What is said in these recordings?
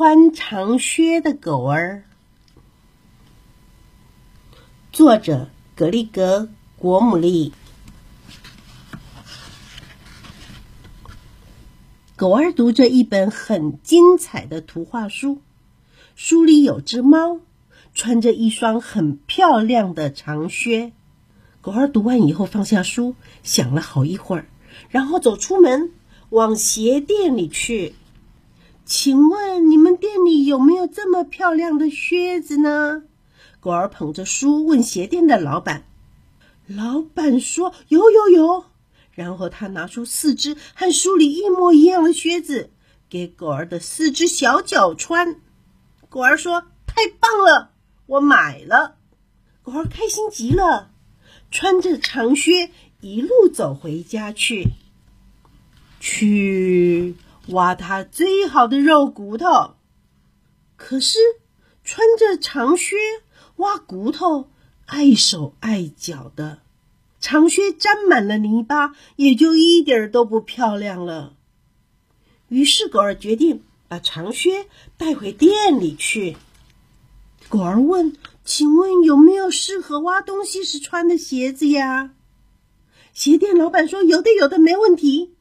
穿长靴的狗儿，作者格里格·国姆利。狗儿读着一本很精彩的图画书，书里有只猫，穿着一双很漂亮的长靴。狗儿读完以后，放下书，想了好一会儿，然后走出门，往鞋店里去。请问你店里有没有这么漂亮的靴子呢？狗儿捧着书问鞋店的老板。老板说：“有有有。”然后他拿出四只和书里一模一样的靴子，给狗儿的四只小脚穿。狗儿说：“太棒了，我买了。”狗儿开心极了，穿着长靴一路走回家去。去。挖他最好的肉骨头，可是穿着长靴挖骨头碍手碍脚的，长靴沾满了泥巴，也就一点儿都不漂亮了。于是狗儿决定把长靴带回店里去。狗儿问：“请问有没有适合挖东西时穿的鞋子呀？”鞋店老板说：“有的，有的，没问题。”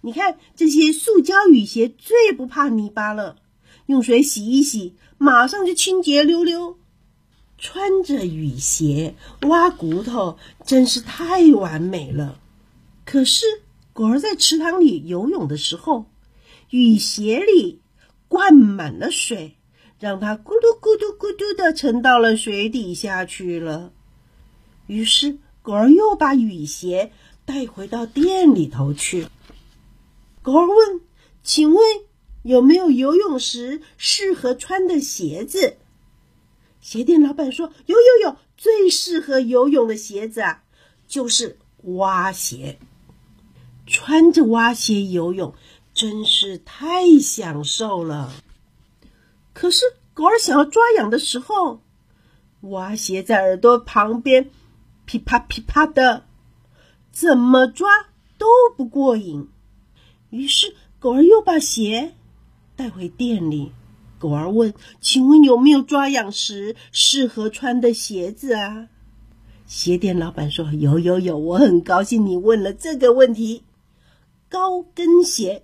你看，这些塑胶雨鞋最不怕泥巴了，用水洗一洗，马上就清洁溜溜。穿着雨鞋挖骨头，真是太完美了。可是，狗儿在池塘里游泳的时候，雨鞋里灌满了水，让它咕嘟咕嘟咕嘟的沉到了水底下去了。于是，狗儿又把雨鞋带回到店里头去。狗儿问：“请问有没有游泳时适合穿的鞋子？”鞋店老板说：“有有有，最适合游泳的鞋子啊，就是蛙鞋。穿着蛙鞋游泳真是太享受了。可是狗儿想要抓痒的时候，蛙鞋在耳朵旁边噼啪噼啪的，怎么抓都不过瘾。”于是，狗儿又把鞋带回店里。狗儿问：“请问有没有抓痒时适合穿的鞋子啊？”鞋店老板说：“有有有，我很高兴你问了这个问题。高跟鞋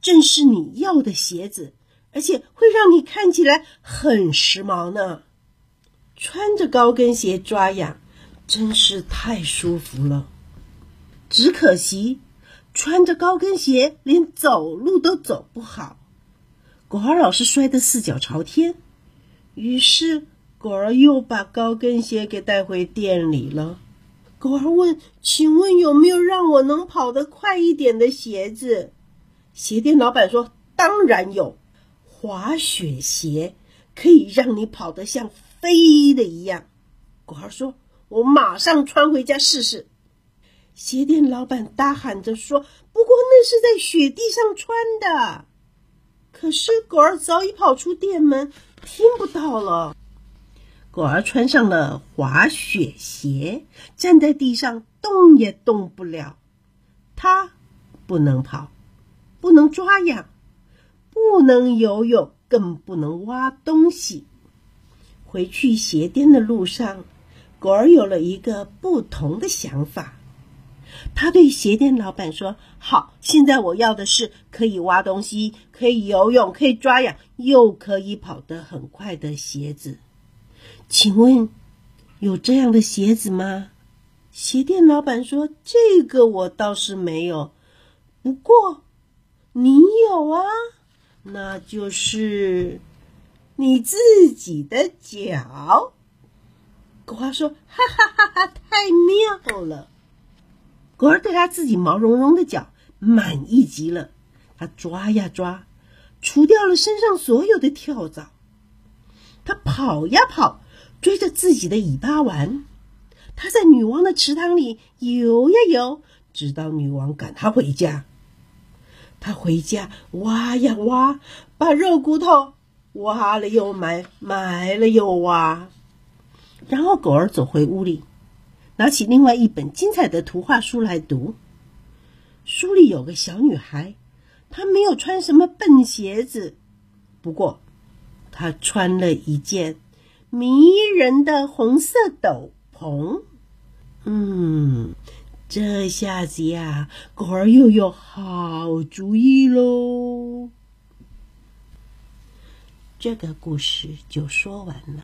正是你要的鞋子，而且会让你看起来很时髦呢。穿着高跟鞋抓痒真是太舒服了，只可惜。”穿着高跟鞋，连走路都走不好。狗儿老是摔得四脚朝天，于是狗儿又把高跟鞋给带回店里了。狗儿问：“请问有没有让我能跑得快一点的鞋子？”鞋店老板说：“当然有，滑雪鞋可以让你跑得像飞的一样。”狗儿说：“我马上穿回家试试。”鞋店老板大喊着说：“不过那是在雪地上穿的。”可是狗儿早已跑出店门，听不到了。狗儿穿上了滑雪鞋，站在地上动也动不了。它不能跑，不能抓痒，不能游泳，更不能挖东西。回去鞋店的路上，狗儿有了一个不同的想法。他对鞋店老板说：“好，现在我要的是可以挖东西、可以游泳、可以抓痒，又可以跑得很快的鞋子。请问有这样的鞋子吗？”鞋店老板说：“这个我倒是没有，不过你有啊，那就是你自己的脚。”狗娃说：“哈哈哈哈，太妙了。”狗儿对他自己毛茸茸的脚满意极了，他抓呀抓，除掉了身上所有的跳蚤。他跑呀跑，追着自己的尾巴玩。他在女王的池塘里游呀游，直到女王赶他回家。他回家挖呀挖，把肉骨头挖了又埋，埋了又挖。然后狗儿走回屋里。拿起另外一本精彩的图画书来读。书里有个小女孩，她没有穿什么笨鞋子，不过她穿了一件迷人的红色斗篷。嗯，这下子呀，狗儿又有好主意喽。这个故事就说完了。